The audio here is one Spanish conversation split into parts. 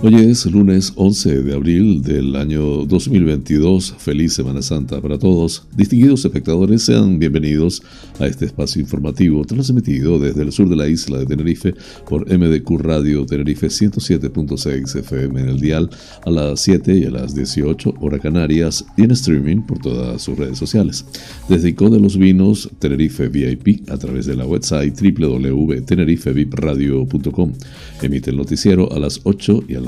Hoy es lunes 11 de abril del año 2022. Feliz Semana Santa para todos. Distinguidos espectadores, sean bienvenidos a este espacio informativo transmitido desde el sur de la isla de Tenerife por MDQ Radio Tenerife 107.6 FM en el dial a las 7 y a las 18 hora canarias y en streaming por todas sus redes sociales. Desde Ico de los Vinos Tenerife VIP a través de la website www.tenerifevipradio.com. Emite el noticiero a las 8 y a las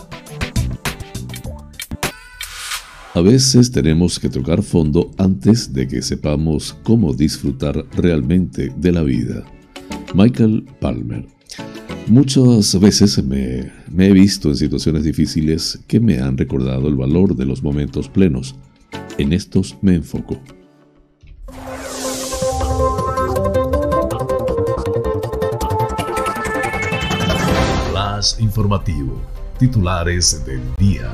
A veces tenemos que tocar fondo antes de que sepamos cómo disfrutar realmente de la vida. Michael Palmer. Muchas veces me, he visto en situaciones difíciles que me han recordado el valor de los momentos plenos. En estos me enfoco. Más informativo. Titulares del día.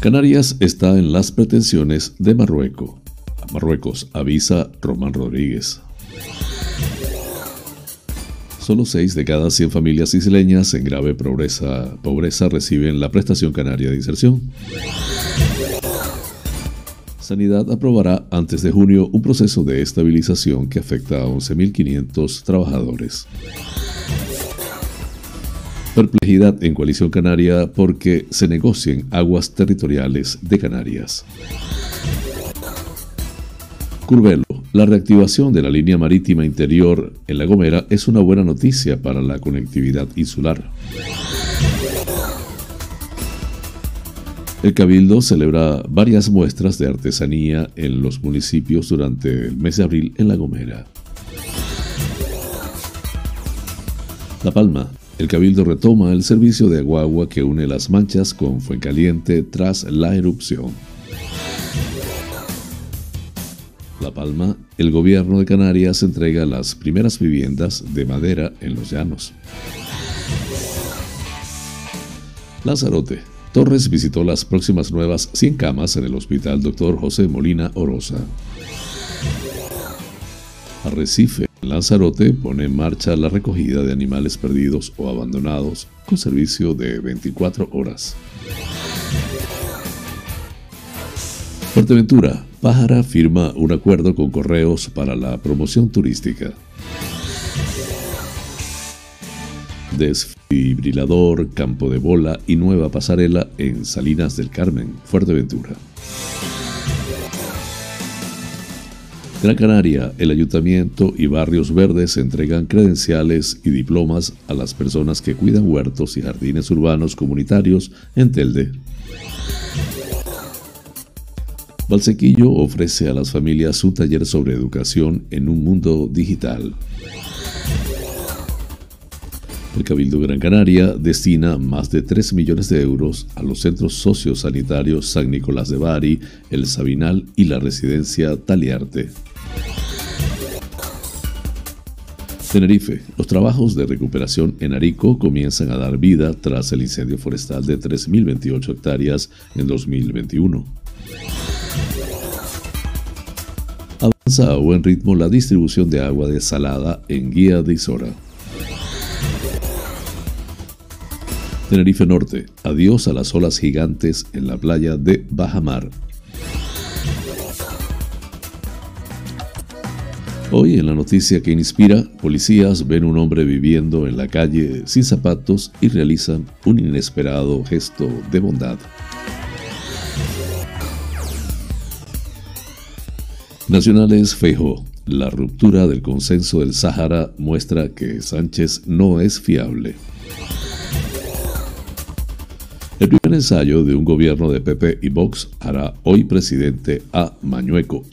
Canarias está en las pretensiones de Marruecos. Marruecos avisa Román Rodríguez. Solo 6 de cada 100 familias isleñas en grave pobreza, pobreza reciben la prestación canaria de inserción. Sanidad aprobará antes de junio un proceso de estabilización que afecta a 11.500 trabajadores. Perplejidad en Coalición Canaria porque se negocien aguas territoriales de Canarias. Curvelo. La reactivación de la línea marítima interior en La Gomera es una buena noticia para la conectividad insular. El Cabildo celebra varias muestras de artesanía en los municipios durante el mes de abril en La Gomera. La Palma. El Cabildo retoma el servicio de agua que une Las Manchas con Fuencaliente tras la erupción. La Palma, el gobierno de Canarias entrega las primeras viviendas de madera en los llanos. Lanzarote. Torres visitó las próximas nuevas 100 camas en el Hospital Dr. José Molina Orosa. Arrecife. Lanzarote pone en marcha la recogida de animales perdidos o abandonados con servicio de 24 horas. Fuerteventura, Pájara firma un acuerdo con Correos para la promoción turística. Desfibrilador, campo de bola y nueva pasarela en Salinas del Carmen, Fuerteventura. Gran Canaria, el Ayuntamiento y Barrios Verdes entregan credenciales y diplomas a las personas que cuidan huertos y jardines urbanos comunitarios en Telde. Valsequillo ofrece a las familias un taller sobre educación en un mundo digital. El Cabildo Gran Canaria destina más de 3 millones de euros a los centros sociosanitarios San Nicolás de Bari, El Sabinal y la residencia Taliarte. Tenerife. Los trabajos de recuperación en Arico comienzan a dar vida tras el incendio forestal de 3.028 hectáreas en 2021. Avanza a buen ritmo la distribución de agua desalada en Guía de Isora. Tenerife Norte. Adiós a las olas gigantes en la playa de Bajamar. Hoy en la noticia que inspira, policías ven un hombre viviendo en la calle sin zapatos y realizan un inesperado gesto de bondad. Nacionales Feijo. La ruptura del consenso del Sáhara muestra que Sánchez no es fiable. El primer ensayo de un gobierno de PP y Vox hará hoy presidente a Mañueco.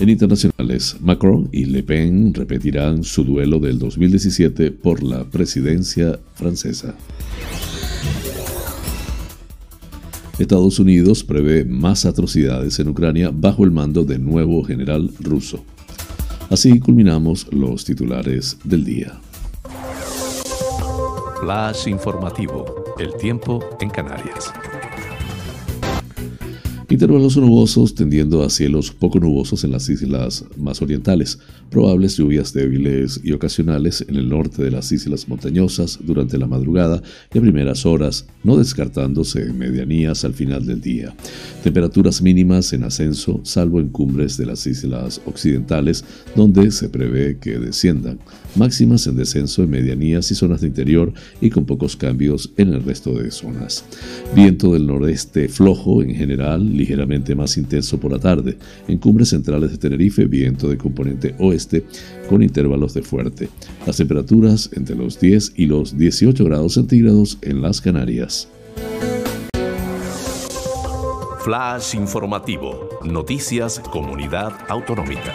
En internacionales, Macron y Le Pen repetirán su duelo del 2017 por la presidencia francesa. Estados Unidos prevé más atrocidades en Ucrania bajo el mando del nuevo general ruso. Así culminamos los titulares del día. Flash informativo. El tiempo en Canarias. Intervalos nubosos tendiendo a cielos poco nubosos en las islas más orientales. Probables lluvias débiles y ocasionales en el norte de las islas montañosas durante la madrugada y a primeras horas, no descartándose medianías al final del día. Temperaturas mínimas en ascenso, salvo en cumbres de las islas occidentales, donde se prevé que desciendan. Máximas en descenso en medianías y zonas de interior y con pocos cambios en el resto de zonas. Viento del noreste flojo en general ligeramente más intenso por la tarde. En cumbres centrales de Tenerife, viento de componente oeste con intervalos de fuerte. Las temperaturas entre los 10 y los 18 grados centígrados en las Canarias. Flash informativo. Noticias Comunidad Autonómica.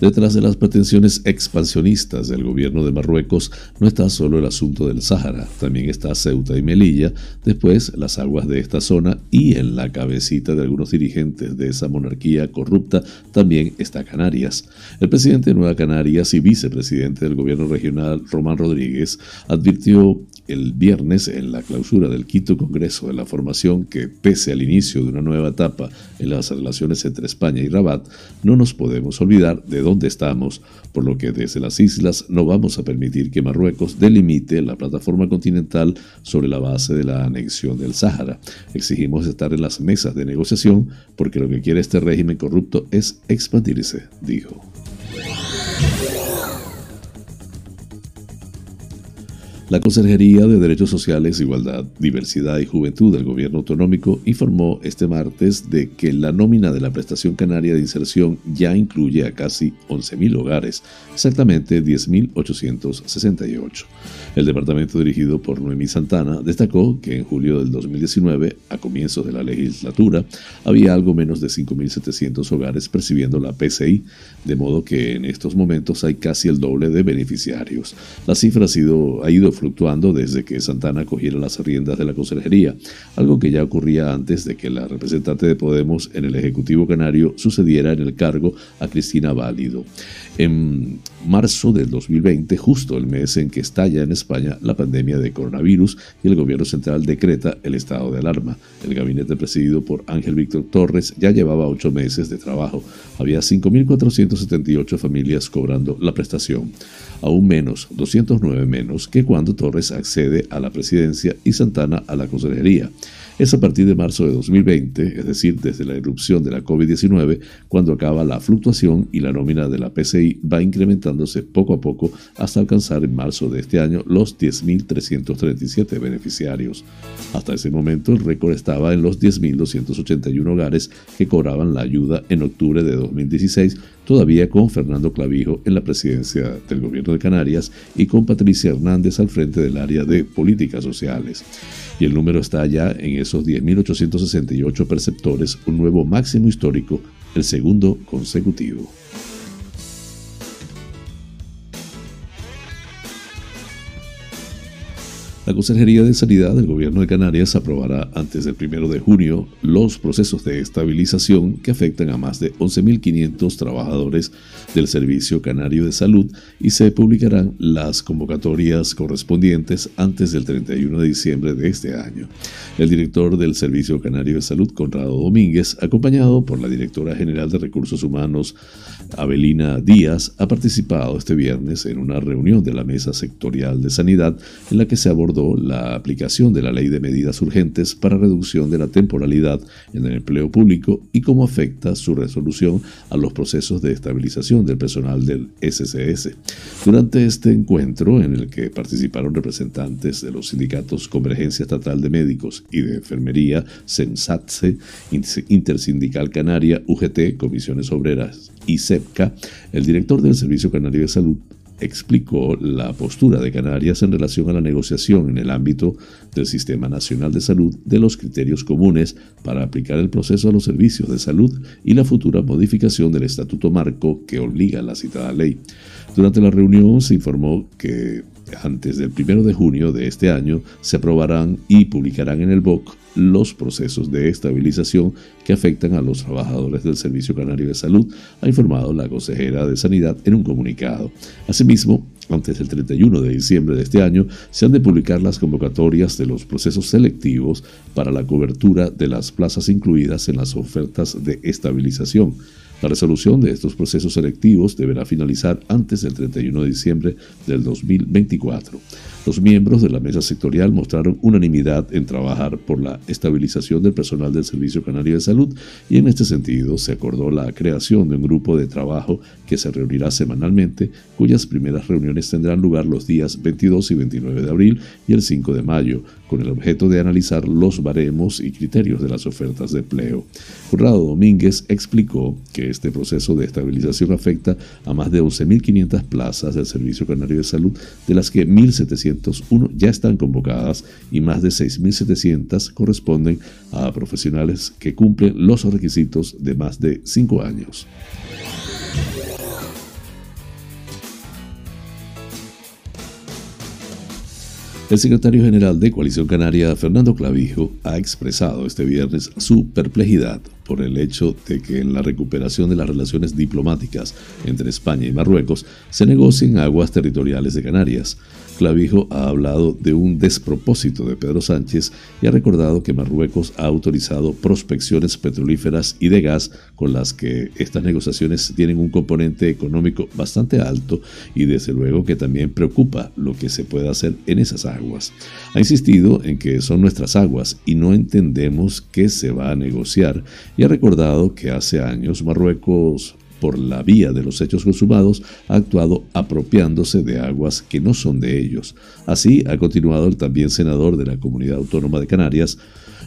Detrás de las pretensiones expansionistas del gobierno de Marruecos no está solo el asunto del Sáhara, también está Ceuta y Melilla, después las aguas de esta zona y en la cabecita de algunos dirigentes de esa monarquía corrupta también está Canarias. El presidente de Nueva Canarias y vicepresidente del gobierno regional, Román Rodríguez, advirtió el viernes en la clausura del quinto Congreso de la Formación que, pese al inicio de una nueva etapa en las relaciones entre España y Rabat, no nos podemos olvidar de dónde estamos, por lo que desde las islas no vamos a permitir que Marruecos delimite la plataforma continental sobre la base de la anexión del Sáhara. Exigimos estar en las mesas de negociación porque lo que quiere este régimen corrupto es expandirse, dijo. La Consejería de Derechos Sociales, Igualdad, Diversidad y Juventud del Gobierno Autonómico informó este martes de que la nómina de la Prestación Canaria de Inserción ya incluye a casi 11.000 hogares, exactamente 10.868. El departamento dirigido por Noemí Santana destacó que en julio del 2019, a comienzos de la legislatura, había algo menos de 5.700 hogares percibiendo la PCI, de modo que en estos momentos hay casi el doble de beneficiarios. La cifra ha, sido, ha ido fluctuando desde que Santana cogiera las riendas de la consejería, algo que ya ocurría antes de que la representante de Podemos en el Ejecutivo Canario sucediera en el cargo a Cristina Válido. En marzo del 2020, justo el mes en que estalla en España la pandemia de coronavirus y el gobierno central decreta el estado de alarma. El gabinete presidido por Ángel Víctor Torres ya llevaba ocho meses de trabajo. Había 5.478 familias cobrando la prestación, aún menos, 209 menos que cuando Torres accede a la presidencia y Santana a la consejería. Es a partir de marzo de 2020, es decir, desde la erupción de la COVID-19, cuando acaba la fluctuación y la nómina de la PCI va incrementándose poco a poco hasta alcanzar en marzo de este año los 10.337 beneficiarios. Hasta ese momento el récord estaba en los 10.281 hogares que cobraban la ayuda en octubre de 2016 todavía con Fernando Clavijo en la presidencia del gobierno de Canarias y con Patricia Hernández al frente del área de políticas sociales. Y el número está ya en esos 10.868 perceptores, un nuevo máximo histórico, el segundo consecutivo. La Consejería de Sanidad del Gobierno de Canarias aprobará antes del 1 de junio los procesos de estabilización que afectan a más de 11.500 trabajadores del Servicio Canario de Salud y se publicarán las convocatorias correspondientes antes del 31 de diciembre de este año. El director del Servicio Canario de Salud, Conrado Domínguez, acompañado por la directora general de Recursos Humanos, Abelina Díaz, ha participado este viernes en una reunión de la Mesa Sectorial de Sanidad en la que se abordó la aplicación de la Ley de Medidas Urgentes para reducción de la temporalidad en el empleo público y cómo afecta su resolución a los procesos de estabilización del personal del SCS. Durante este encuentro, en el que participaron representantes de los sindicatos Convergencia Estatal de Médicos y de Enfermería, SENSATSE, Intersindical Canaria, UGT, Comisiones Obreras y CEPCA, el director del Servicio Canario de Salud, explicó la postura de Canarias en relación a la negociación en el ámbito del Sistema Nacional de Salud de los criterios comunes para aplicar el proceso a los servicios de salud y la futura modificación del Estatuto Marco que obliga a la citada ley. Durante la reunión se informó que antes del 1 de junio de este año se aprobarán y publicarán en el BOC los procesos de estabilización que afectan a los trabajadores del Servicio Canario de Salud, ha informado la consejera de Sanidad en un comunicado. Asimismo, antes del 31 de diciembre de este año, se han de publicar las convocatorias de los procesos selectivos para la cobertura de las plazas incluidas en las ofertas de estabilización. La resolución de estos procesos selectivos deberá finalizar antes del 31 de diciembre del 2024. Los miembros de la mesa sectorial mostraron unanimidad en trabajar por la estabilización del personal del Servicio Canario de Salud y en este sentido se acordó la creación de un grupo de trabajo que se reunirá semanalmente, cuyas primeras reuniones tendrán lugar los días 22 y 29 de abril y el 5 de mayo, con el objeto de analizar los baremos y criterios de las ofertas de empleo. Conrado Domínguez explicó que este proceso de estabilización afecta a más de 11.500 plazas del Servicio Canario de Salud, de las que 1.700 ya están convocadas y más de 6.700 corresponden a profesionales que cumplen los requisitos de más de 5 años. El secretario general de Coalición Canaria, Fernando Clavijo, ha expresado este viernes su perplejidad por el hecho de que en la recuperación de las relaciones diplomáticas entre España y Marruecos se negocien aguas territoriales de Canarias. Clavijo ha hablado de un despropósito de Pedro Sánchez y ha recordado que Marruecos ha autorizado prospecciones petrolíferas y de gas con las que estas negociaciones tienen un componente económico bastante alto y desde luego que también preocupa lo que se puede hacer en esas aguas. Ha insistido en que son nuestras aguas y no entendemos qué se va a negociar y ha recordado que hace años Marruecos por la vía de los hechos consumados, ha actuado apropiándose de aguas que no son de ellos. Así ha continuado el también senador de la Comunidad Autónoma de Canarias,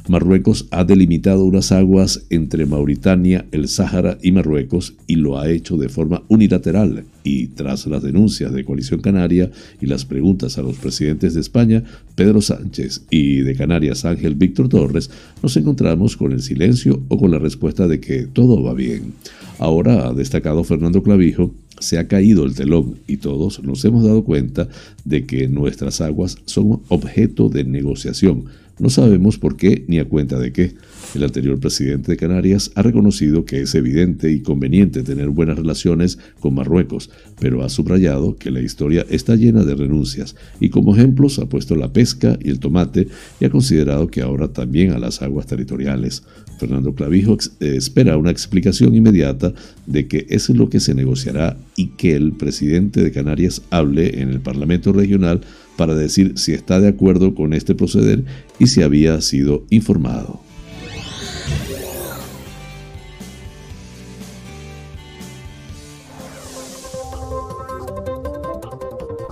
Marruecos ha delimitado unas aguas entre Mauritania, el Sáhara y Marruecos y lo ha hecho de forma unilateral y tras las denuncias de Coalición Canaria y las preguntas a los presidentes de España, Pedro Sánchez, y de Canarias Ángel Víctor Torres, nos encontramos con el silencio o con la respuesta de que todo va bien. Ahora, ha destacado Fernando Clavijo, se ha caído el telón y todos nos hemos dado cuenta de que nuestras aguas son objeto de negociación, no sabemos por qué ni a cuenta de qué. El anterior presidente de Canarias ha reconocido que es evidente y conveniente tener buenas relaciones con Marruecos, pero ha subrayado que la historia está llena de renuncias y como ejemplos ha puesto la pesca y el tomate y ha considerado que ahora también a las aguas territoriales. Fernando Clavijo eh, espera una explicación inmediata de qué es lo que se negociará y que el presidente de Canarias hable en el Parlamento Regional para decir si está de acuerdo con este proceder y si había sido informado.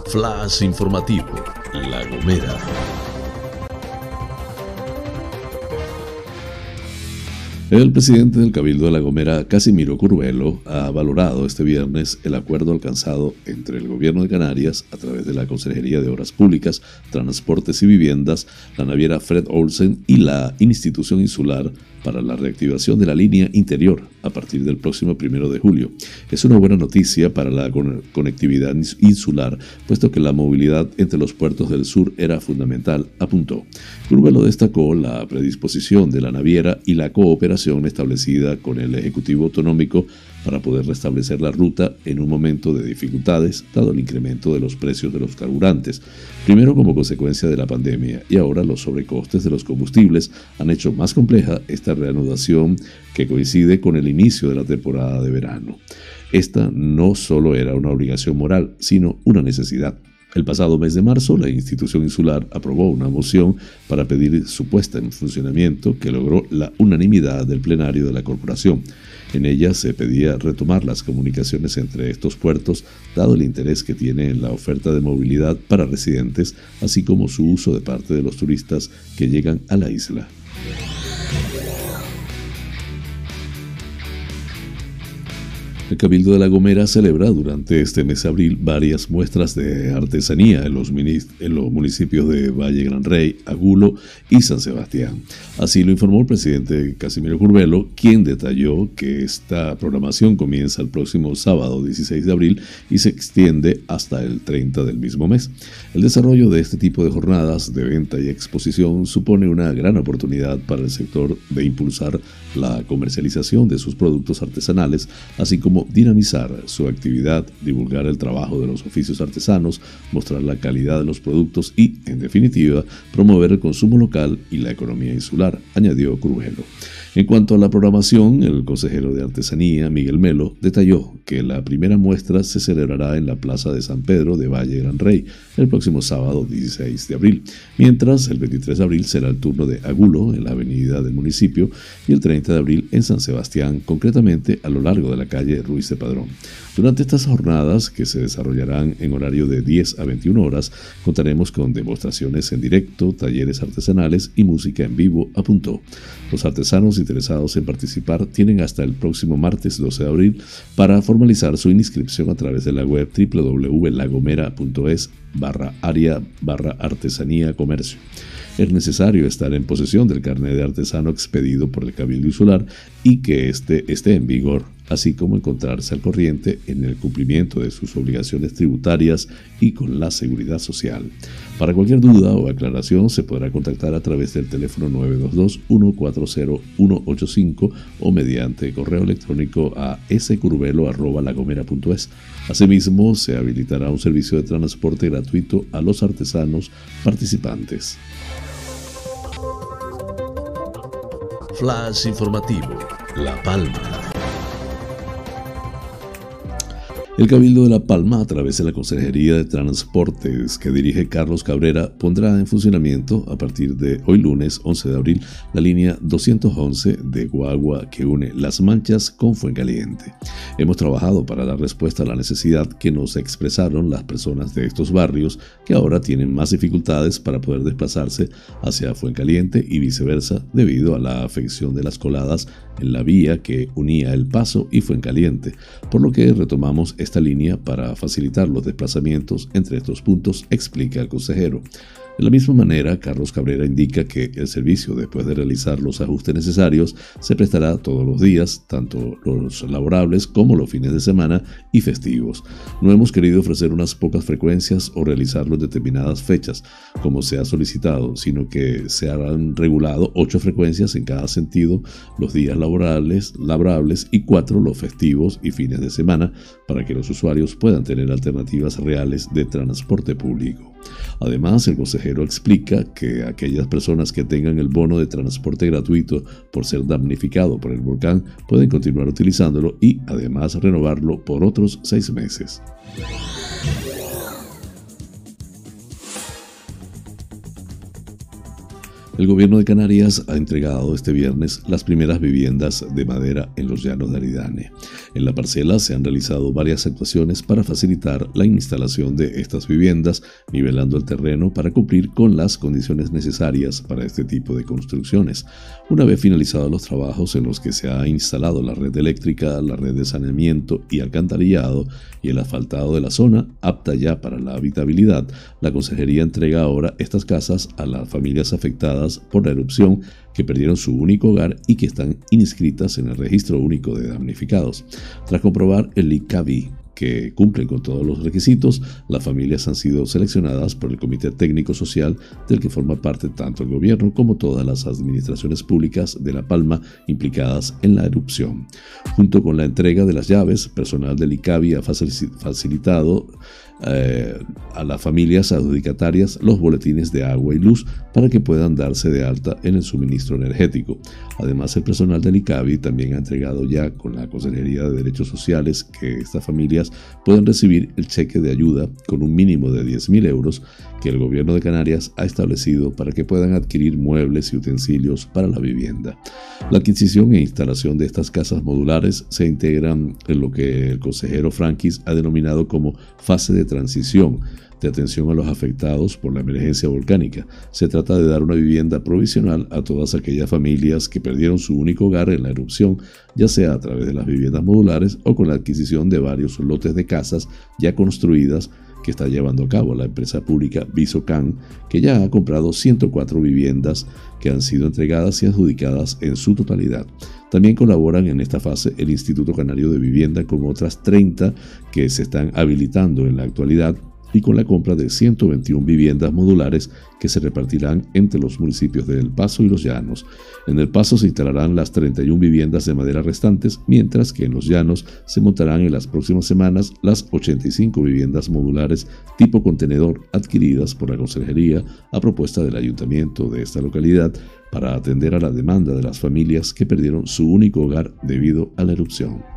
Flash informativo, La Gomera. El presidente del Cabildo de La Gomera, Casimiro Curvelo, ha valorado este viernes el acuerdo alcanzado entre el Gobierno de Canarias, a través de la Consejería de Obras Públicas, Transportes y Viviendas, la naviera Fred Olsen y la institución insular para la reactivación de la línea interior a partir del próximo primero de julio. Es una buena noticia para la conectividad insular, puesto que la movilidad entre los puertos del sur era fundamental, apuntó. Curvelo destacó la predisposición de la naviera y la cooperación establecida con el Ejecutivo Autonómico para poder restablecer la ruta en un momento de dificultades, dado el incremento de los precios de los carburantes, primero como consecuencia de la pandemia y ahora los sobrecostes de los combustibles han hecho más compleja esta reanudación que coincide con el inicio de la temporada de verano. Esta no solo era una obligación moral, sino una necesidad. El pasado mes de marzo, la institución insular aprobó una moción para pedir su puesta en funcionamiento que logró la unanimidad del plenario de la corporación. En ella se pedía retomar las comunicaciones entre estos puertos, dado el interés que tiene en la oferta de movilidad para residentes, así como su uso de parte de los turistas que llegan a la isla. El Cabildo de La Gomera celebra durante este mes de abril varias muestras de artesanía en los, municipios de Valle Gran Rey, Agulo y San Sebastián. Así lo informó el presidente Casimiro Curbelo, quien detalló que esta programación comienza el próximo sábado 16 de abril y se extiende hasta el 30 del mismo mes. El desarrollo de este tipo de jornadas de venta y exposición supone una gran oportunidad para el sector de impulsar la comercialización de sus productos artesanales, así como dinamizar su actividad, divulgar el trabajo de los oficios artesanos, mostrar la calidad de los productos y, en definitiva, promover el consumo local y la economía insular, añadió Crujelo. En cuanto a la programación, el consejero de Artesanía, Miguel Melo, detalló que la primera muestra se celebrará en la Plaza de San Pedro de Valle Gran Rey el próximo sábado 16 de abril, mientras el 23 de abril será el turno de Agulo en la avenida del municipio y el 30 de abril en San Sebastián, concretamente a lo largo de la calle Ruiz de Padrón. Durante estas jornadas, que se desarrollarán en horario de 10 a 21 horas, contaremos con demostraciones en directo, talleres artesanales y música en vivo, apuntó. Los artesanos interesados en participar tienen hasta el próximo martes 12 de abril para formalizar su inscripción a través de la web www.lagomera.es barra área barra artesanía comercio es necesario estar en posesión del carnet de artesano expedido por el Cabildo Insular y que éste esté en vigor así como encontrarse al corriente en el cumplimiento de sus obligaciones tributarias y con la seguridad social. Para cualquier duda o aclaración se podrá contactar a través del teléfono 922-140-185 o mediante correo electrónico a scurvelo.lagomera.es. Asimismo, se habilitará un servicio de transporte gratuito a los artesanos participantes. Flash informativo, La Palma. El Cabildo de La Palma, a través de la Consejería de Transportes que dirige Carlos Cabrera, pondrá en funcionamiento a partir de hoy lunes 11 de abril la línea 211 de Guagua que une Las Manchas con Fuencaliente. Hemos trabajado para dar respuesta a la necesidad que nos expresaron las personas de estos barrios que ahora tienen más dificultades para poder desplazarse hacia Fuencaliente y viceversa debido a la afección de las coladas en la vía que unía El Paso y Fuencaliente, por lo que retomamos esta línea para facilitar los desplazamientos entre estos puntos, explica el consejero. De la misma manera, Carlos Cabrera indica que el servicio, después de realizar los ajustes necesarios, se prestará todos los días, tanto los laborables como los fines de semana y festivos. No hemos querido ofrecer unas pocas frecuencias o realizarlo en determinadas fechas, como se ha solicitado, sino que se han regulado ocho frecuencias en cada sentido los días laborables, laborables y cuatro los festivos y fines de semana, para que los usuarios puedan tener alternativas reales de transporte público. Además, el consejero explica que aquellas personas que tengan el bono de transporte gratuito por ser damnificado por el volcán pueden continuar utilizándolo y además renovarlo por otros seis meses. El gobierno de Canarias ha entregado este viernes las primeras viviendas de madera en los llanos de Aridane. En la parcela se han realizado varias actuaciones para facilitar la instalación de estas viviendas, nivelando el terreno para cumplir con las condiciones necesarias para este tipo de construcciones. Una vez finalizados los trabajos en los que se ha instalado la red eléctrica, la red de saneamiento y alcantarillado y el asfaltado de la zona, apta ya para la habitabilidad, la consejería entrega ahora estas casas a las familias afectadas por la erupción que perdieron su único hogar y que están inscritas en el registro único de damnificados. Tras comprobar el ICABI que cumplen con todos los requisitos, las familias han sido seleccionadas por el Comité Técnico Social del que forma parte tanto el gobierno como todas las administraciones públicas de La Palma implicadas en la erupción. Junto con la entrega de las llaves, personal del ICABI ha facilitado eh, a las familias adjudicatarias los boletines de agua y luz para que puedan darse de alta en el suministro energético. Además, el personal del ICABI también ha entregado ya con la Consejería de Derechos Sociales que estas familias pueden recibir el cheque de ayuda con un mínimo de 10.000 euros que el gobierno de Canarias ha establecido para que puedan adquirir muebles y utensilios para la vivienda. La adquisición e instalación de estas casas modulares se integran en lo que el consejero Frankis ha denominado como fase de transición de atención a los afectados por la emergencia volcánica. Se trata de dar una vivienda provisional a todas aquellas familias que perdieron su único hogar en la erupción, ya sea a través de las viviendas modulares o con la adquisición de varios lotes de casas ya construidas que está llevando a cabo la empresa pública Visocan, que ya ha comprado 104 viviendas que han sido entregadas y adjudicadas en su totalidad. También colaboran en esta fase el Instituto Canario de Vivienda con otras 30 que se están habilitando en la actualidad y con la compra de 121 viviendas modulares que se repartirán entre los municipios de El Paso y Los Llanos. En El Paso se instalarán las 31 viviendas de madera restantes, mientras que en Los Llanos se montarán en las próximas semanas las 85 viviendas modulares tipo contenedor adquiridas por la Consejería a propuesta del ayuntamiento de esta localidad para atender a la demanda de las familias que perdieron su único hogar debido a la erupción.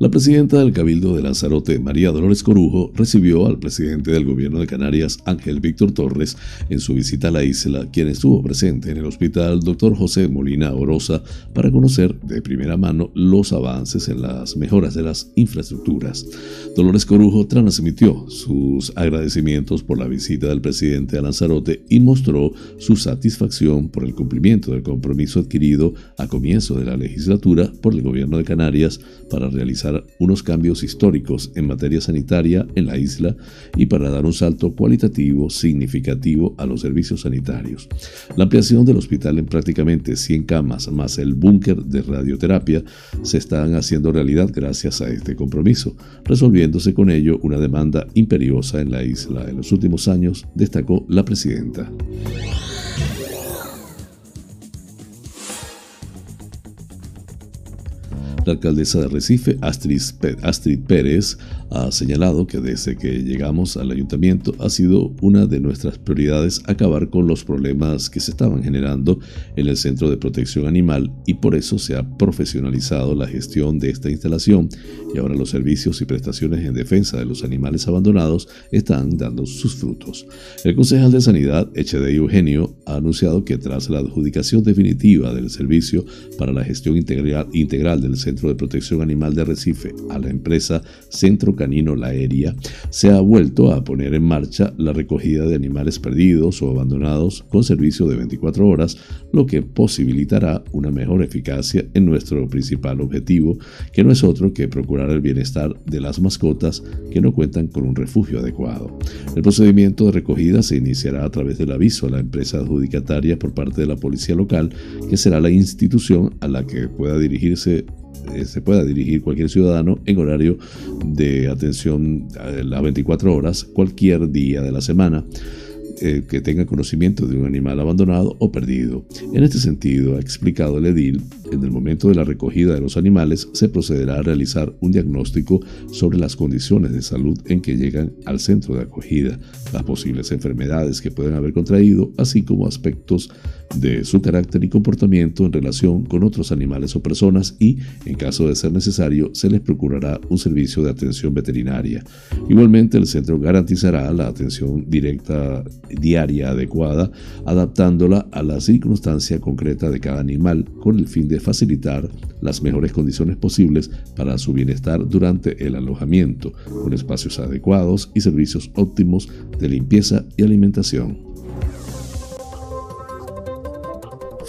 La presidenta del Cabildo de Lanzarote, María Dolores Corujo, recibió al presidente del gobierno de Canarias, Ángel Víctor Torres, en su visita a la isla, quien estuvo presente en el hospital Dr. José Molina Orosa para conocer de primera mano los avances en las mejoras de las infraestructuras. Dolores Corujo transmitió sus agradecimientos por la visita del presidente a Lanzarote y mostró su satisfacción por el cumplimiento del compromiso adquirido a comienzo de la legislatura por el gobierno de Canarias para realizar unos cambios históricos en materia sanitaria en la isla y para dar un salto cualitativo significativo a los servicios sanitarios. La ampliación del hospital en prácticamente 100 camas más el búnker de radioterapia se están haciendo realidad gracias a este compromiso, resolviéndose con ello una demanda imperiosa en la isla en los últimos años, destacó la presidenta. La alcaldesa de Recife, Astrid Pérez, ha señalado que desde que llegamos al ayuntamiento ha sido una de nuestras prioridades acabar con los problemas que se estaban generando en el Centro de Protección Animal y por eso se ha profesionalizado la gestión de esta instalación y ahora los servicios y prestaciones en defensa de los animales abandonados están dando sus frutos. El concejal de Sanidad, Echede Eugenio, ha anunciado que tras la adjudicación definitiva del servicio para la gestión integral, integral del Centro de Protección Animal de Recife a la empresa Centro Canino La Aérea, se ha vuelto a poner en marcha la recogida de animales perdidos o abandonados con servicio de 24 horas, lo que posibilitará una mejor eficacia en nuestro principal objetivo, que no es otro que procurar el bienestar de las mascotas que no cuentan con un refugio adecuado. El procedimiento de recogida se iniciará a través del aviso a la empresa adjudicataria por parte de la policía local, que será la institución a la que pueda dirigirse se pueda dirigir cualquier ciudadano en horario de atención a las 24 horas cualquier día de la semana. Eh, que tenga conocimiento de un animal abandonado o perdido. En este sentido, ha explicado el edil, en el momento de la recogida de los animales se procederá a realizar un diagnóstico sobre las condiciones de salud en que llegan al centro de acogida, las posibles enfermedades que pueden haber contraído, así como aspectos de su carácter y comportamiento en relación con otros animales o personas y, en caso de ser necesario, se les procurará un servicio de atención veterinaria. Igualmente, el centro garantizará la atención directa diaria adecuada, adaptándola a la circunstancia concreta de cada animal con el fin de facilitar las mejores condiciones posibles para su bienestar durante el alojamiento, con espacios adecuados y servicios óptimos de limpieza y alimentación.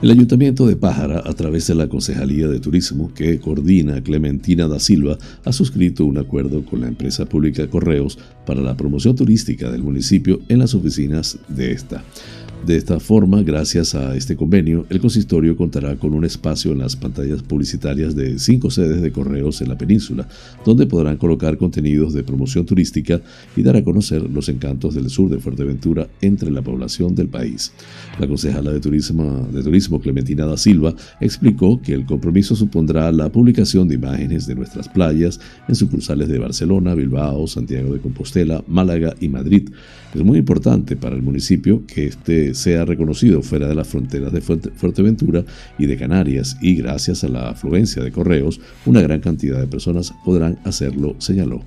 El Ayuntamiento de Pájara, a través de la Concejalía de Turismo que coordina Clementina da Silva, ha suscrito un acuerdo con la empresa pública Correos para la promoción turística del municipio en las oficinas de esta. De esta forma, gracias a este convenio, el consistorio contará con un espacio en las pantallas publicitarias de cinco sedes de correos en la península, donde podrán colocar contenidos de promoción turística y dar a conocer los encantos del sur de Fuerteventura entre la población del país. La concejala de Turismo, de Turismo Clementina da Silva explicó que el compromiso supondrá la publicación de imágenes de nuestras playas en sucursales de Barcelona, Bilbao, Santiago de Compostela, Málaga y Madrid. Es muy importante para el municipio que este sea reconocido fuera de las fronteras de Fuerteventura y de Canarias y gracias a la afluencia de correos, una gran cantidad de personas podrán hacerlo, señaló.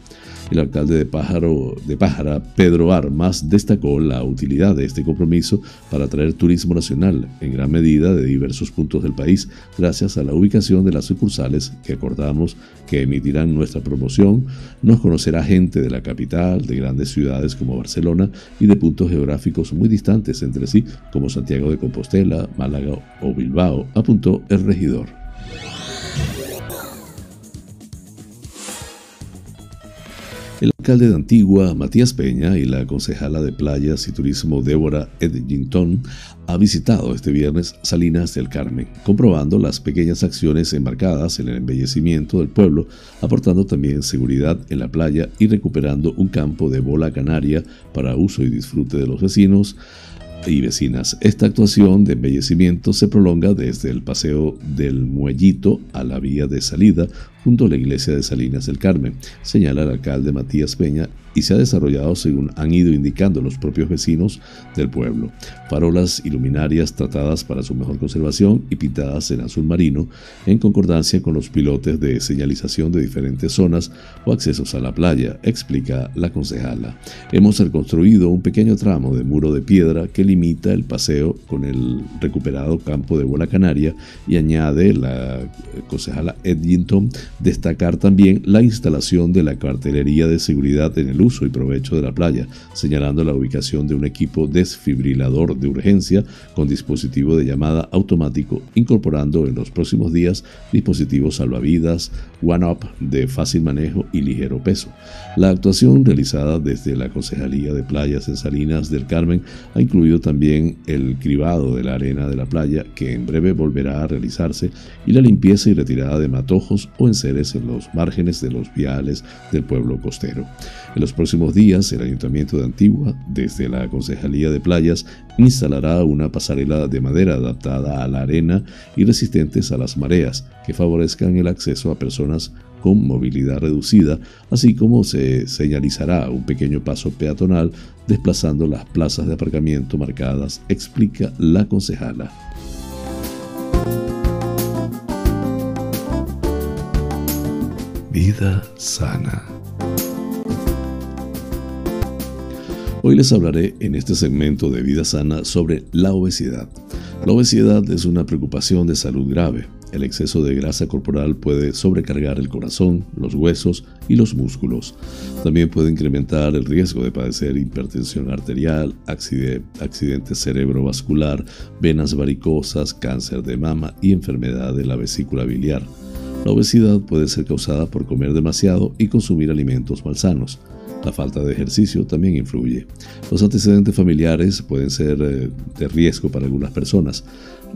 El alcalde de, Pájaro, de Pájara, Pedro Armas, destacó la utilidad de este compromiso para atraer turismo nacional, en gran medida de diversos puntos del país, gracias a la ubicación de las sucursales que acordamos que emitirán nuestra promoción. Nos conocerá gente de la capital, de grandes ciudades como Barcelona y de puntos geográficos muy distantes entre sí, como Santiago de Compostela, Málaga o Bilbao, apuntó el regidor. El alcalde de Antigua, Matías Peña, y la concejala de Playas y Turismo, Débora Edgington, ha visitado este viernes Salinas del Carmen, comprobando las pequeñas acciones embarcadas en el embellecimiento del pueblo, aportando también seguridad en la playa y recuperando un campo de bola canaria para uso y disfrute de los vecinos y vecinas. Esta actuación de embellecimiento se prolonga desde el paseo del Muellito a la vía de salida junto a la iglesia de Salinas del Carmen, señala el alcalde Matías Peña y se ha desarrollado según han ido indicando los propios vecinos del pueblo. Farolas iluminarias tratadas para su mejor conservación y pintadas en azul marino en concordancia con los pilotes de señalización de diferentes zonas o accesos a la playa, explica la concejala. Hemos reconstruido un pequeño tramo de muro de piedra que limita el paseo con el recuperado campo de bola canaria y añade la concejala Edginton destacar también la instalación de la cartelería de seguridad en el uso y provecho de la playa, señalando la ubicación de un equipo desfibrilador de urgencia con dispositivo de llamada automático, incorporando en los próximos días dispositivos salvavidas, one-up de fácil manejo y ligero peso. La actuación realizada desde la Concejalía de Playas en Salinas del Carmen ha incluido también el cribado de la arena de la playa, que en breve volverá a realizarse, y la limpieza y retirada de matojos o enseres en los márgenes de los viales del pueblo costero. En los próximos días, el Ayuntamiento de Antigua, desde la Concejalía de Playas, instalará una pasarela de madera adaptada a la arena y resistentes a las mareas, que favorezcan el acceso a personas con movilidad reducida, así como se señalizará un pequeño paso peatonal desplazando las plazas de aparcamiento marcadas, explica la concejala. Vida sana. Hoy les hablaré en este segmento de Vida Sana sobre la obesidad. La obesidad es una preocupación de salud grave. El exceso de grasa corporal puede sobrecargar el corazón, los huesos y los músculos. También puede incrementar el riesgo de padecer hipertensión arterial, accidente cerebrovascular, venas varicosas, cáncer de mama y enfermedad de la vesícula biliar. La obesidad puede ser causada por comer demasiado y consumir alimentos malsanos. La falta de ejercicio también influye. Los antecedentes familiares pueden ser eh, de riesgo para algunas personas.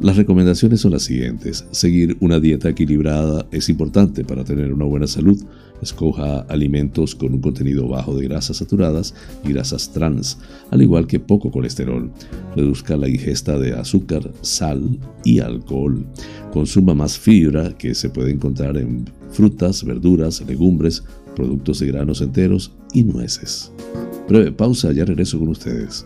Las recomendaciones son las siguientes. Seguir una dieta equilibrada es importante para tener una buena salud. Escoja alimentos con un contenido bajo de grasas saturadas y grasas trans, al igual que poco colesterol. Reduzca la ingesta de azúcar, sal y alcohol. Consuma más fibra que se puede encontrar en frutas, verduras, legumbres, productos de granos enteros y nueces. Breve pausa, ya regreso con ustedes.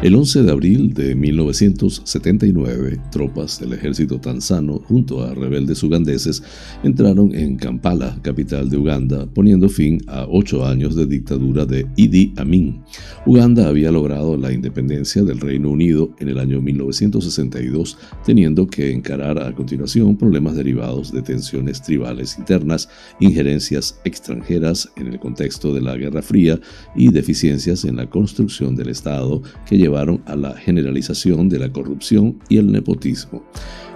El 11 de abril de 1979, tropas del ejército tanzano junto a rebeldes ugandeses entraron en Kampala, capital de Uganda, poniendo fin a ocho años de dictadura de Idi Amin. Uganda había logrado la independencia del Reino Unido en el año 1962, teniendo que encarar a continuación problemas derivados de tensiones tribales internas, injerencias extranjeras en el contexto de la Guerra Fría y deficiencias en la construcción del Estado que llevaron a la generalización de la corrupción y el nepotismo.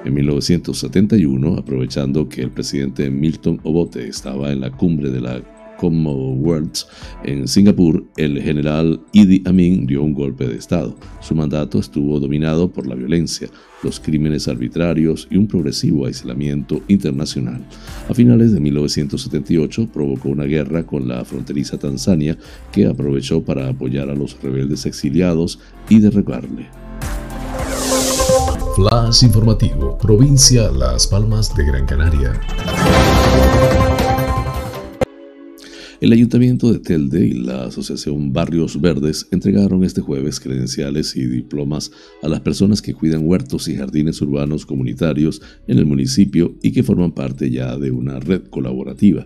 En 1971, aprovechando que el presidente Milton Obote estaba en la cumbre de la Commonwealth en Singapur, el general Idi Amin dio un golpe de Estado. Su mandato estuvo dominado por la violencia, los crímenes arbitrarios y un progresivo aislamiento internacional. A finales de 1978 provocó una guerra con la fronteriza Tanzania que aprovechó para apoyar a los rebeldes exiliados y derrocarle. Flash informativo, provincia Las Palmas de Gran Canaria. El Ayuntamiento de Telde y la Asociación Barrios Verdes entregaron este jueves credenciales y diplomas a las personas que cuidan huertos y jardines urbanos comunitarios en el municipio y que forman parte ya de una red colaborativa.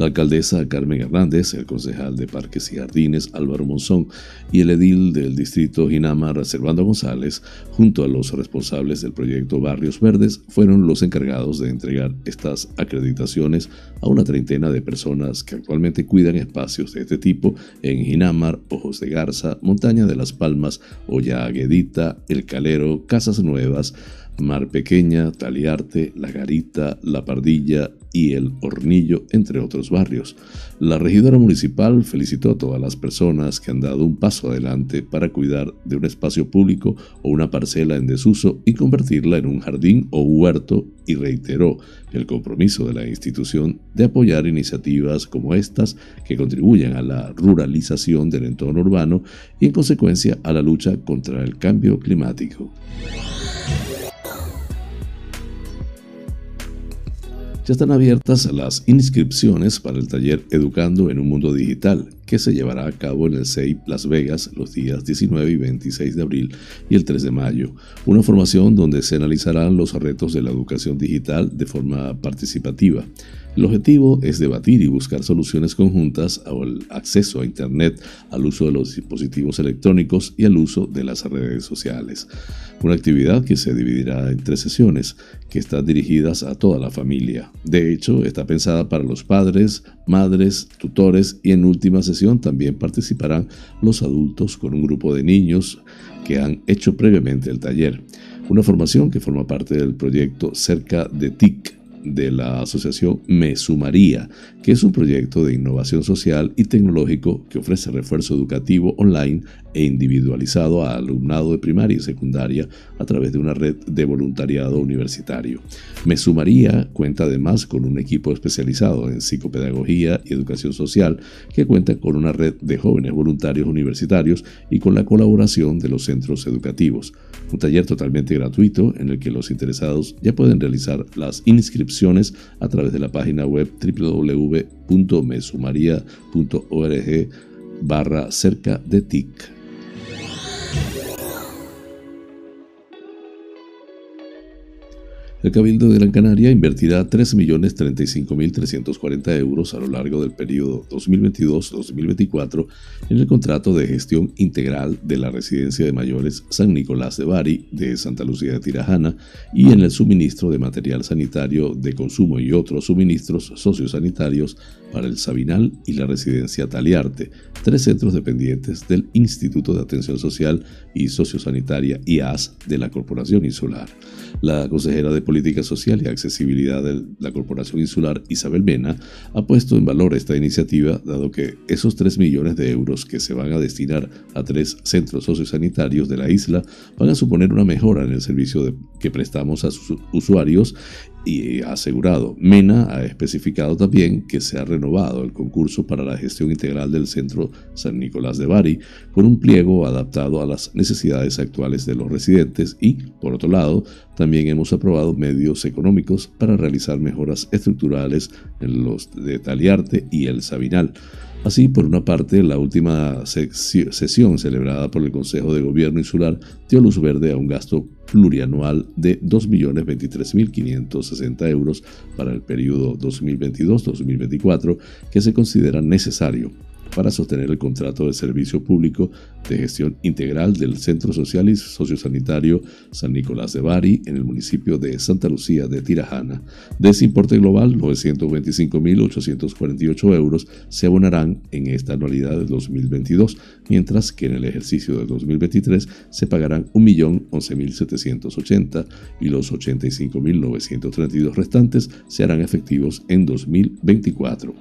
La alcaldesa Carmen Hernández, el concejal de Parques y Jardines Álvaro Monzón y el edil del distrito Ginama Reservando González, junto a los responsables del proyecto Barrios Verdes, fueron los encargados de entregar estas acreditaciones a una treintena de personas que actualmente cuidan cuidan espacios de este tipo en Ginamar, Ojos de Garza, Montaña de las Palmas, Olla Aguedita, El Calero, Casas Nuevas, Mar Pequeña, Taliarte, La Garita, La Pardilla y El Hornillo, entre otros barrios. La regidora municipal felicitó a todas las personas que han dado un paso adelante para cuidar de un espacio público o una parcela en desuso y convertirla en un jardín o huerto y reiteró el compromiso de la institución de apoyar iniciativas como estas que contribuyen a la ruralización del entorno urbano y en consecuencia a la lucha contra el cambio climático. Ya están abiertas las inscripciones para el taller Educando en un Mundo Digital, que se llevará a cabo en el CEIP Las Vegas los días 19 y 26 de abril y el 3 de mayo. Una formación donde se analizarán los retos de la educación digital de forma participativa. El objetivo es debatir y buscar soluciones conjuntas al acceso a Internet, al uso de los dispositivos electrónicos y al uso de las redes sociales. Una actividad que se dividirá en tres sesiones, que están dirigidas a toda la familia. De hecho, está pensada para los padres, madres, tutores y en última sesión también participarán los adultos con un grupo de niños que han hecho previamente el taller. Una formación que forma parte del proyecto Cerca de TIC, de la asociación Me Sumaría, que es un proyecto de innovación social y tecnológico que ofrece refuerzo educativo online e individualizado a alumnado de primaria y secundaria a través de una red de voluntariado universitario. Me Sumaría cuenta además con un equipo especializado en psicopedagogía y educación social que cuenta con una red de jóvenes voluntarios universitarios y con la colaboración de los centros educativos. Un taller totalmente gratuito en el que los interesados ya pueden realizar las inscripciones a través de la página web www.mesumaria.org barra cerca de TIC. El Cabildo de Gran Canaria invertirá 3.035.340 euros a lo largo del periodo 2022-2024 en el contrato de gestión integral de la residencia de mayores San Nicolás de Bari de Santa Lucía de Tirajana y en el suministro de material sanitario de consumo y otros suministros sociosanitarios para el Sabinal y la residencia Taliarte, tres centros dependientes del Instituto de Atención Social y Sociosanitaria IAS de la Corporación Insular. La consejera de Política Social y Accesibilidad de la Corporación Insular, Isabel Mena, ha puesto en valor esta iniciativa, dado que esos 3 millones de euros que se van a destinar a tres centros sociosanitarios de la isla van a suponer una mejora en el servicio que prestamos a sus usuarios y ha asegurado. Mena ha especificado también que se ha renovado el concurso para la gestión integral del Centro San Nicolás de Bari con un pliego adaptado a las necesidades actuales de los residentes y, por otro lado, también hemos aprobado medios económicos para realizar mejoras estructurales en los de Taliarte y el Sabinal. Así, por una parte, la última sesión celebrada por el Consejo de Gobierno Insular dio luz verde a un gasto plurianual de 2.023.560 euros para el periodo 2022-2024 que se considera necesario para sostener el contrato de servicio público de gestión integral del Centro Social y Sociosanitario San Nicolás de Bari en el municipio de Santa Lucía de Tirajana. De ese importe global, 925.848 euros se abonarán en esta anualidad de 2022, mientras que en el ejercicio de 2023 se pagarán 1.011.780 y los 85.932 restantes se harán efectivos en 2024.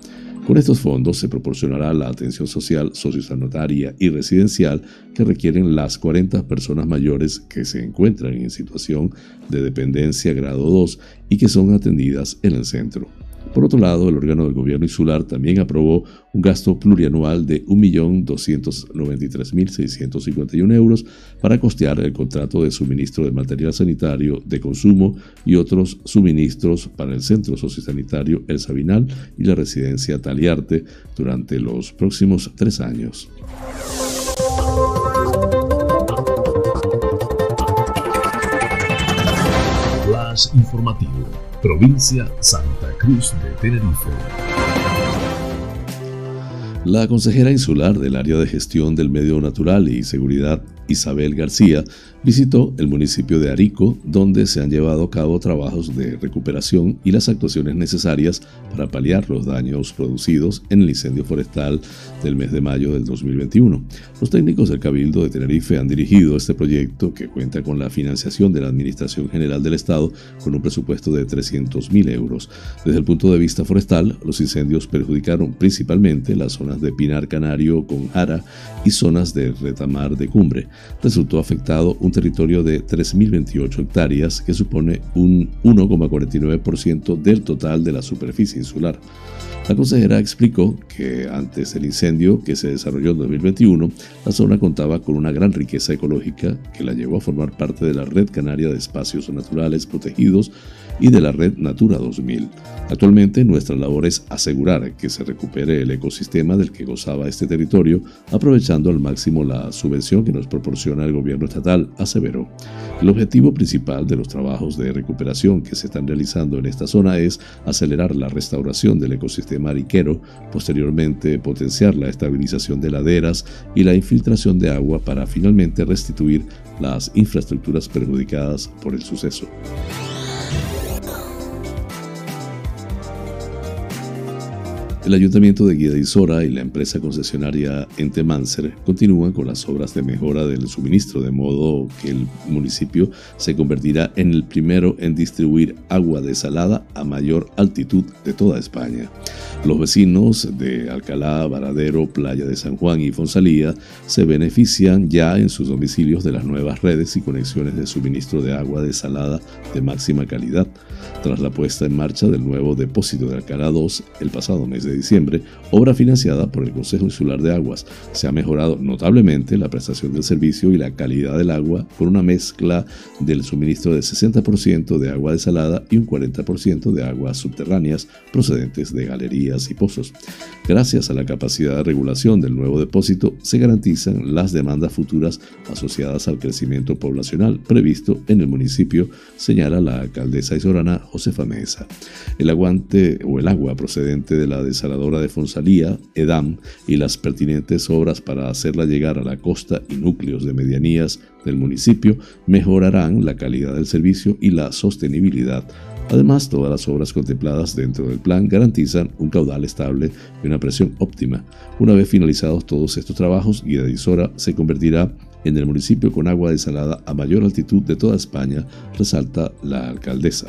Con estos fondos se proporcionará la atención social, sociosanitaria y residencial que requieren las 40 personas mayores que se encuentran en situación de dependencia grado 2 y que son atendidas en el centro. Por otro lado, el órgano del gobierno insular también aprobó un gasto plurianual de 1.293.651 euros para costear el contrato de suministro de material sanitario de consumo y otros suministros para el Centro Sociosanitario El Sabinal y la Residencia Taliarte durante los próximos tres años. Provincia Santa Cruz de Tenerife. La consejera insular del área de gestión del medio natural y seguridad, Isabel García, visitó el municipio de Arico, donde se han llevado a cabo trabajos de recuperación y las actuaciones necesarias para paliar los daños producidos en el incendio forestal del mes de mayo del 2021. Los técnicos del Cabildo de Tenerife han dirigido este proyecto que cuenta con la financiación de la Administración General del Estado con un presupuesto de 300.000 euros. Desde el punto de vista forestal, los incendios perjudicaron principalmente las de Pinar Canario con Jara y zonas de Retamar de Cumbre. Resultó afectado un territorio de 3.028 hectáreas, que supone un 1,49% del total de la superficie insular. La consejera explicó que antes del incendio que se desarrolló en 2021, la zona contaba con una gran riqueza ecológica que la llevó a formar parte de la Red Canaria de Espacios Naturales Protegidos y de la red Natura 2000. Actualmente nuestra labor es asegurar que se recupere el ecosistema del que gozaba este territorio, aprovechando al máximo la subvención que nos proporciona el gobierno estatal, aseveró. El objetivo principal de los trabajos de recuperación que se están realizando en esta zona es acelerar la restauración del ecosistema ariquero, posteriormente potenciar la estabilización de laderas y la infiltración de agua para finalmente restituir las infraestructuras perjudicadas por el suceso. El Ayuntamiento de Guía y la empresa concesionaria Entemancer continúan con las obras de mejora del suministro, de modo que el municipio se convertirá en el primero en distribuir agua desalada a mayor altitud de toda España. Los vecinos de Alcalá, Varadero, Playa de San Juan y Fonsalía se benefician ya en sus domicilios de las nuevas redes y conexiones de suministro de agua desalada de máxima calidad. Tras la puesta en marcha del nuevo depósito de Alcalá 2 el pasado mes de diciembre, obra financiada por el Consejo Insular de Aguas. Se ha mejorado notablemente la prestación del servicio y la calidad del agua con una mezcla del suministro de 60% de agua desalada y un 40% de aguas subterráneas procedentes de galerías y pozos. Gracias a la capacidad de regulación del nuevo depósito, se garantizan las demandas futuras asociadas al crecimiento poblacional previsto en el municipio, señala la alcaldesa isorana Josefa Mesa. El aguante o el agua procedente de la desaladora de Fonsalía, EDAM, y las pertinentes obras para hacerla llegar a la costa y núcleos de medianías del municipio mejorarán la calidad del servicio y la sostenibilidad Además, todas las obras contempladas dentro del plan garantizan un caudal estable y una presión óptima. Una vez finalizados todos estos trabajos, Guía de Isora se convertirá en el municipio con agua desalada a mayor altitud de toda España, resalta la alcaldesa.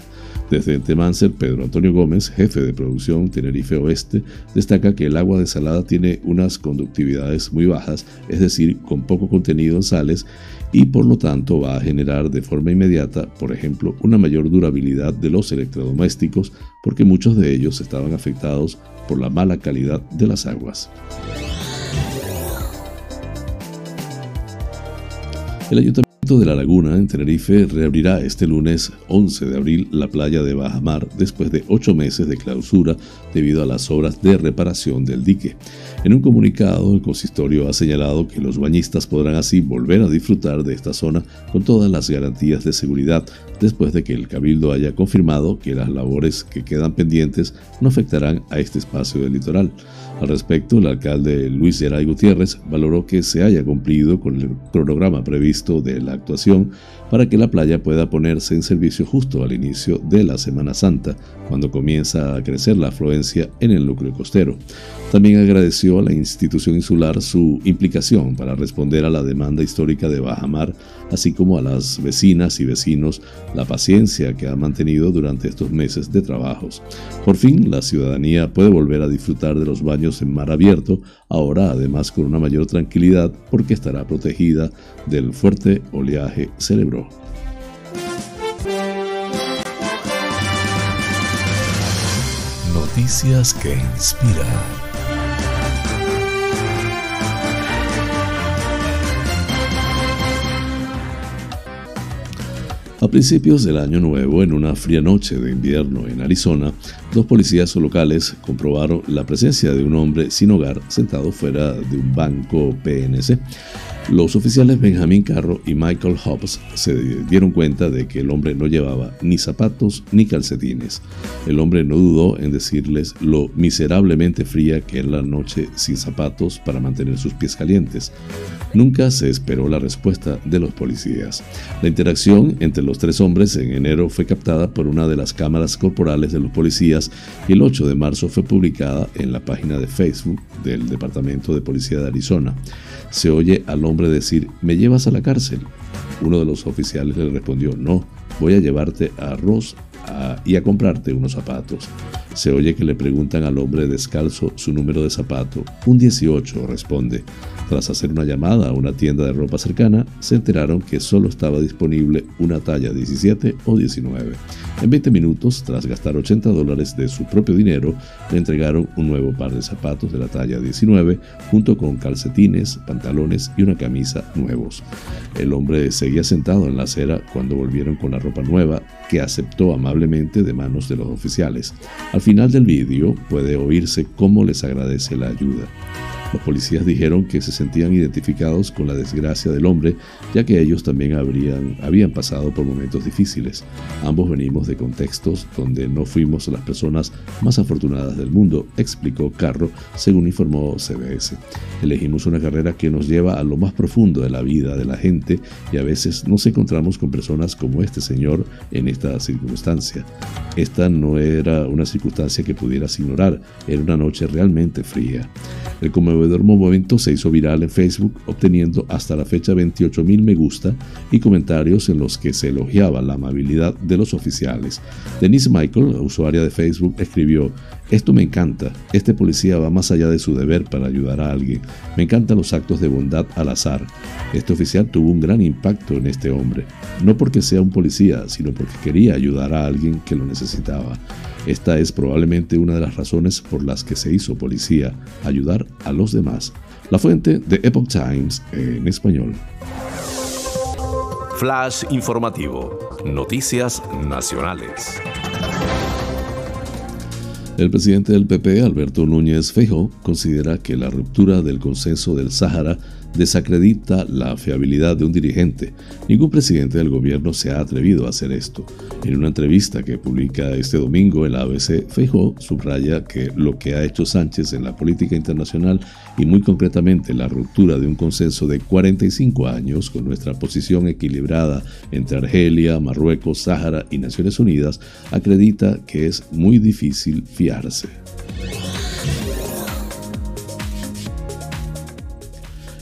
Desde Entemancer, Pedro Antonio Gómez, jefe de producción Tenerife Oeste, destaca que el agua desalada tiene unas conductividades muy bajas, es decir, con poco contenido en sales, y por lo tanto va a generar de forma inmediata, por ejemplo, una mayor durabilidad de los electrodomésticos, porque muchos de ellos estaban afectados por la mala calidad de las aguas. El Ayuntamiento de La Laguna, en Tenerife, reabrirá este lunes 11 de abril la playa de Bajamar después de ocho meses de clausura debido a las obras de reparación del dique. En un comunicado, el consistorio ha señalado que los bañistas podrán así volver a disfrutar de esta zona con todas las garantías de seguridad después de que el Cabildo haya confirmado que las labores que quedan pendientes no afectarán a este espacio del litoral. Al respecto, el alcalde Luis Geray Gutiérrez valoró que se haya cumplido con el cronograma previsto de la actuación para que la playa pueda ponerse en servicio justo al inicio de la Semana Santa, cuando comienza a crecer la afluencia en el núcleo costero. También agradeció a la institución insular su implicación para responder a la demanda histórica de Bajamar, así como a las vecinas y vecinos la paciencia que ha mantenido durante estos meses de trabajos. Por fin, la ciudadanía puede volver a disfrutar de los baños en mar abierto, ahora además con una mayor tranquilidad porque estará protegida del fuerte oleaje cerebro. Noticias que inspiran. A principios del año nuevo, en una fría noche de invierno en Arizona, dos policías locales comprobaron la presencia de un hombre sin hogar sentado fuera de un banco PNC. Los oficiales Benjamin Carro y Michael Hobbs se dieron cuenta de que el hombre no llevaba ni zapatos ni calcetines. El hombre no dudó en decirles lo miserablemente fría que era la noche sin zapatos para mantener sus pies calientes. Nunca se esperó la respuesta de los policías. La interacción entre los tres hombres en enero fue captada por una de las cámaras corporales de los policías y el 8 de marzo fue publicada en la página de Facebook del Departamento de Policía de Arizona. Se oye al hombre decir, ¿me llevas a la cárcel? Uno de los oficiales le respondió, no, voy a llevarte a Ross y a comprarte unos zapatos. Se oye que le preguntan al hombre descalzo su número de zapato. Un 18, responde. Tras hacer una llamada a una tienda de ropa cercana, se enteraron que solo estaba disponible una talla 17 o 19. En 20 minutos, tras gastar 80 dólares de su propio dinero, le entregaron un nuevo par de zapatos de la talla 19, junto con calcetines, pantalones y una camisa nuevos. El hombre seguía sentado en la acera cuando volvieron con la ropa nueva, que aceptó amablemente de manos de los oficiales. Al final del vídeo puede oírse cómo les agradece la ayuda. Los policías dijeron que se sentían identificados con la desgracia del hombre, ya que ellos también habrían, habían pasado por momentos difíciles. Ambos venimos de contextos donde no fuimos las personas más afortunadas del mundo, explicó Carro, según informó CBS. Elegimos una carrera que nos lleva a lo más profundo de la vida de la gente y a veces nos encontramos con personas como este señor en esta circunstancia. Esta no era una circunstancia que pudieras ignorar, era una noche realmente fría. El conmovedor momento se hizo viral en Facebook, obteniendo hasta la fecha 28.000 me gusta y comentarios en los que se elogiaba la amabilidad de los oficiales. Denise Michael, usuaria de Facebook, escribió, esto me encanta, este policía va más allá de su deber para ayudar a alguien. Me encantan los actos de bondad al azar. Este oficial tuvo un gran impacto en este hombre, no porque sea un policía, sino porque quería ayudar a alguien que lo necesitaba. Esta es probablemente una de las razones por las que se hizo policía, ayudar a los demás. La fuente de Epoch Times en español. Flash informativo. Noticias nacionales. El presidente del PP, Alberto Núñez Fejo, considera que la ruptura del consenso del Sáhara desacredita la fiabilidad de un dirigente. Ningún presidente del gobierno se ha atrevido a hacer esto. En una entrevista que publica este domingo el ABC, Feijó subraya que lo que ha hecho Sánchez en la política internacional y muy concretamente la ruptura de un consenso de 45 años con nuestra posición equilibrada entre Argelia, Marruecos, Sáhara y Naciones Unidas, acredita que es muy difícil fiarse.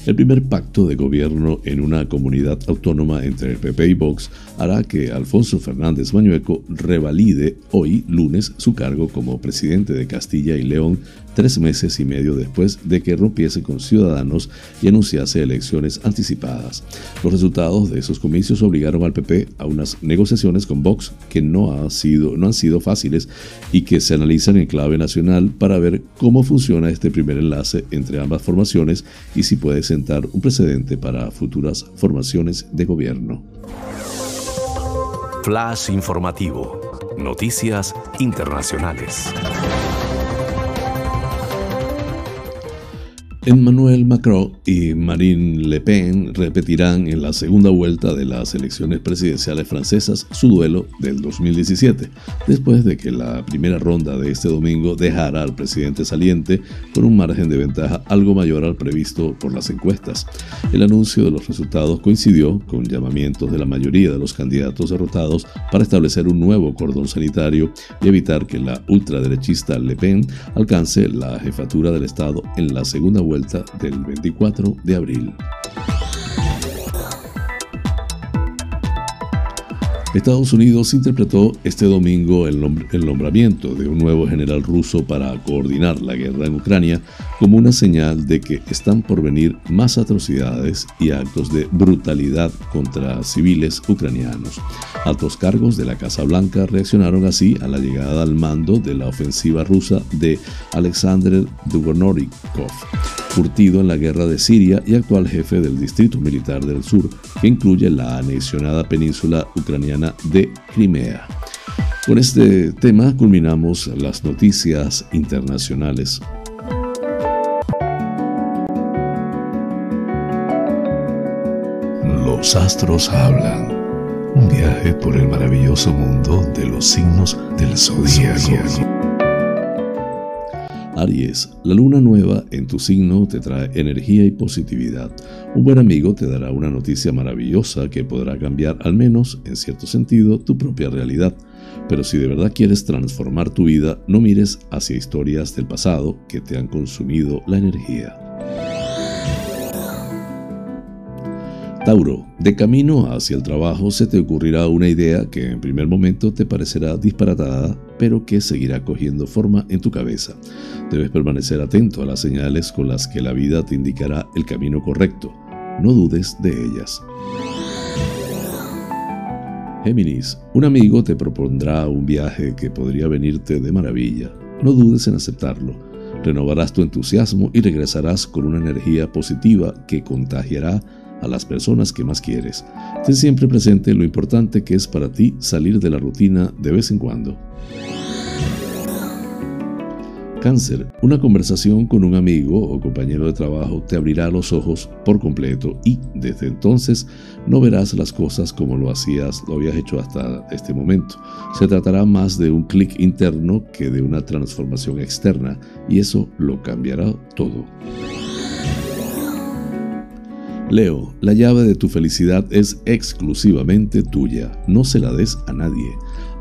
El primer pacto de gobierno en una comunidad autónoma entre el PP y Vox hará que Alfonso Fernández Mañueco revalide hoy, lunes, su cargo como presidente de Castilla y León tres meses y medio después de que rompiese con Ciudadanos y anunciase elecciones anticipadas. Los resultados de esos comicios obligaron al PP a unas negociaciones con Vox que no, sido, no han sido fáciles y que se analizan en clave nacional para ver cómo funciona este primer enlace entre ambas formaciones y si puede sentar un precedente para futuras formaciones de gobierno. Flash informativo. Noticias internacionales. Emmanuel Macron y Marine Le Pen repetirán en la segunda vuelta de las elecciones presidenciales francesas su duelo del 2017, después de que la primera ronda de este domingo dejara al presidente saliente con un margen de ventaja algo mayor al previsto por las encuestas. El anuncio de los resultados coincidió con llamamientos de la mayoría de los candidatos derrotados para establecer un nuevo cordón sanitario y evitar que la ultraderechista Le Pen alcance la jefatura del Estado en la segunda vuelta del 24 de abril. Estados Unidos interpretó este domingo el, nombramiento de un nuevo general ruso para coordinar la guerra en Ucrania como una señal de que están por venir más atrocidades y actos de brutalidad contra civiles ucranianos. Altos cargos de la Casa Blanca reaccionaron así a la llegada al mando de la ofensiva rusa de Alexander Dugornorikov, curtido en la guerra de Siria y actual jefe del Distrito Militar del Sur, que incluye la anexionada península ucraniana de Crimea. Con este tema culminamos las noticias internacionales. Los astros hablan. Un viaje por el maravilloso mundo de los signos del zodiaco. Aries, la luna nueva en tu signo te trae energía y positividad. Un buen amigo te dará una noticia maravillosa que podrá cambiar, al menos en cierto sentido, tu propia realidad. Pero si de verdad quieres transformar tu vida, no mires hacia historias del pasado que te han consumido la energía. Tauro, de camino hacia el trabajo se te ocurrirá una idea que en primer momento te parecerá disparatada, pero que seguirá cogiendo forma en tu cabeza. Debes permanecer atento a las señales con las que la vida te indicará el camino correcto. No dudes de ellas. Géminis, un amigo te propondrá un viaje que podría venirte de maravilla. No dudes en aceptarlo. Renovarás tu entusiasmo y regresarás con una energía positiva que contagiará a las personas que más quieres. Ten siempre presente lo importante que es para ti salir de la rutina de vez en cuando. Cáncer, una conversación con un amigo o compañero de trabajo te abrirá los ojos por completo y desde entonces no verás las cosas como lo hacías, lo habías hecho hasta este momento. Se tratará más de un clic interno que de una transformación externa y eso lo cambiará todo. Leo, la llave de tu felicidad es exclusivamente tuya, no se la des a nadie.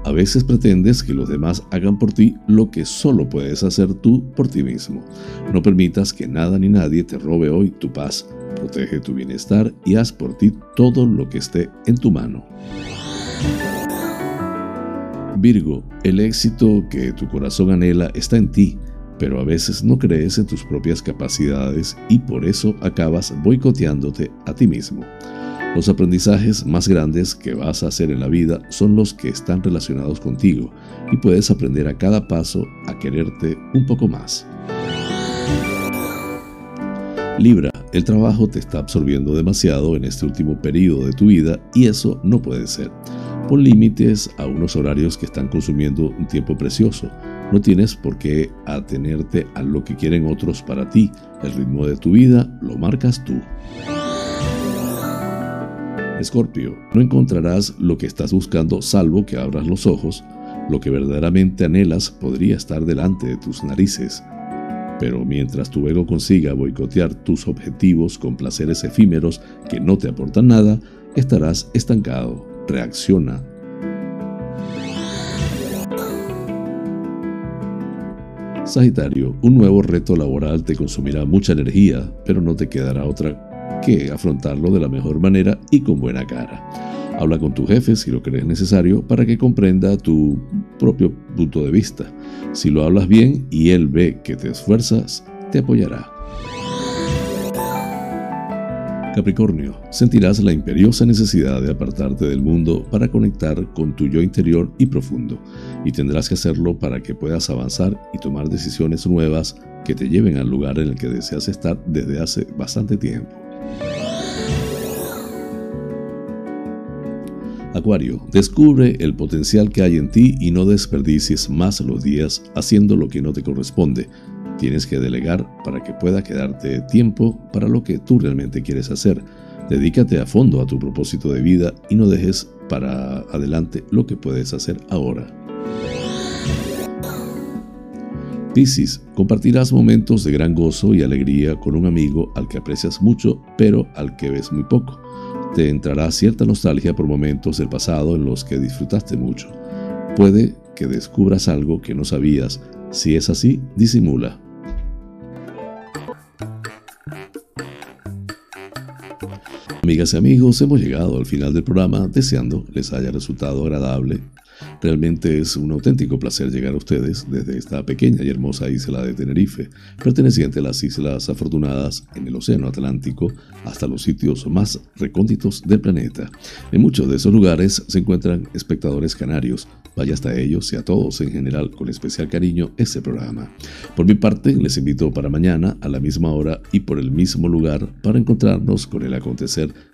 A veces pretendes que los demás hagan por ti lo que solo puedes hacer tú por ti mismo. No permitas que nada ni nadie te robe hoy tu paz. Protege tu bienestar y haz por ti todo lo que esté en tu mano. Virgo, el éxito que tu corazón anhela está en ti pero a veces no crees en tus propias capacidades y por eso acabas boicoteándote a ti mismo. Los aprendizajes más grandes que vas a hacer en la vida son los que están relacionados contigo y puedes aprender a cada paso a quererte un poco más. Libra, el trabajo te está absorbiendo demasiado en este último periodo de tu vida y eso no puede ser. Pon límites a unos horarios que están consumiendo un tiempo precioso no tienes por qué atenerte a lo que quieren otros para ti. El ritmo de tu vida lo marcas tú. Escorpio, no encontrarás lo que estás buscando salvo que abras los ojos. Lo que verdaderamente anhelas podría estar delante de tus narices. Pero mientras tu ego consiga boicotear tus objetivos con placeres efímeros que no te aportan nada, estarás estancado. Reacciona, Sagitario, un nuevo reto laboral te consumirá mucha energía, pero no te quedará otra que afrontarlo de la mejor manera y con buena cara. Habla con tu jefe si lo crees necesario para que comprenda tu propio punto de vista. Si lo hablas bien y él ve que te esfuerzas, te apoyará. Capricornio, sentirás la imperiosa necesidad de apartarte del mundo para conectar con tu yo interior y profundo, y tendrás que hacerlo para que puedas avanzar y tomar decisiones nuevas que te lleven al lugar en el que deseas estar desde hace bastante tiempo. Acuario, descubre el potencial que hay en ti y no desperdicies más los días haciendo lo que no te corresponde, Tienes que delegar para que pueda quedarte tiempo para lo que tú realmente quieres hacer. Dedícate a fondo a tu propósito de vida y no dejes para adelante lo que puedes hacer ahora. Piscis, compartirás momentos de gran gozo y alegría con un amigo al que aprecias mucho, pero al que ves muy poco. Te entrará cierta nostalgia por momentos del pasado en los que disfrutaste mucho. Puede que descubras algo que no sabías. Si es así, disimula. Amigas y amigos, hemos llegado al final del programa deseando les haya resultado agradable. Realmente es un auténtico placer llegar a ustedes desde esta pequeña y hermosa isla de Tenerife, perteneciente a las Islas Afortunadas en el Océano Atlántico, hasta los sitios más recónditos del planeta. En muchos de esos lugares se encuentran espectadores canarios, Vaya hasta ellos y a todos en general con especial cariño este programa. Por mi parte, les invito para mañana a la misma hora y por el mismo lugar para encontrarnos con el acontecer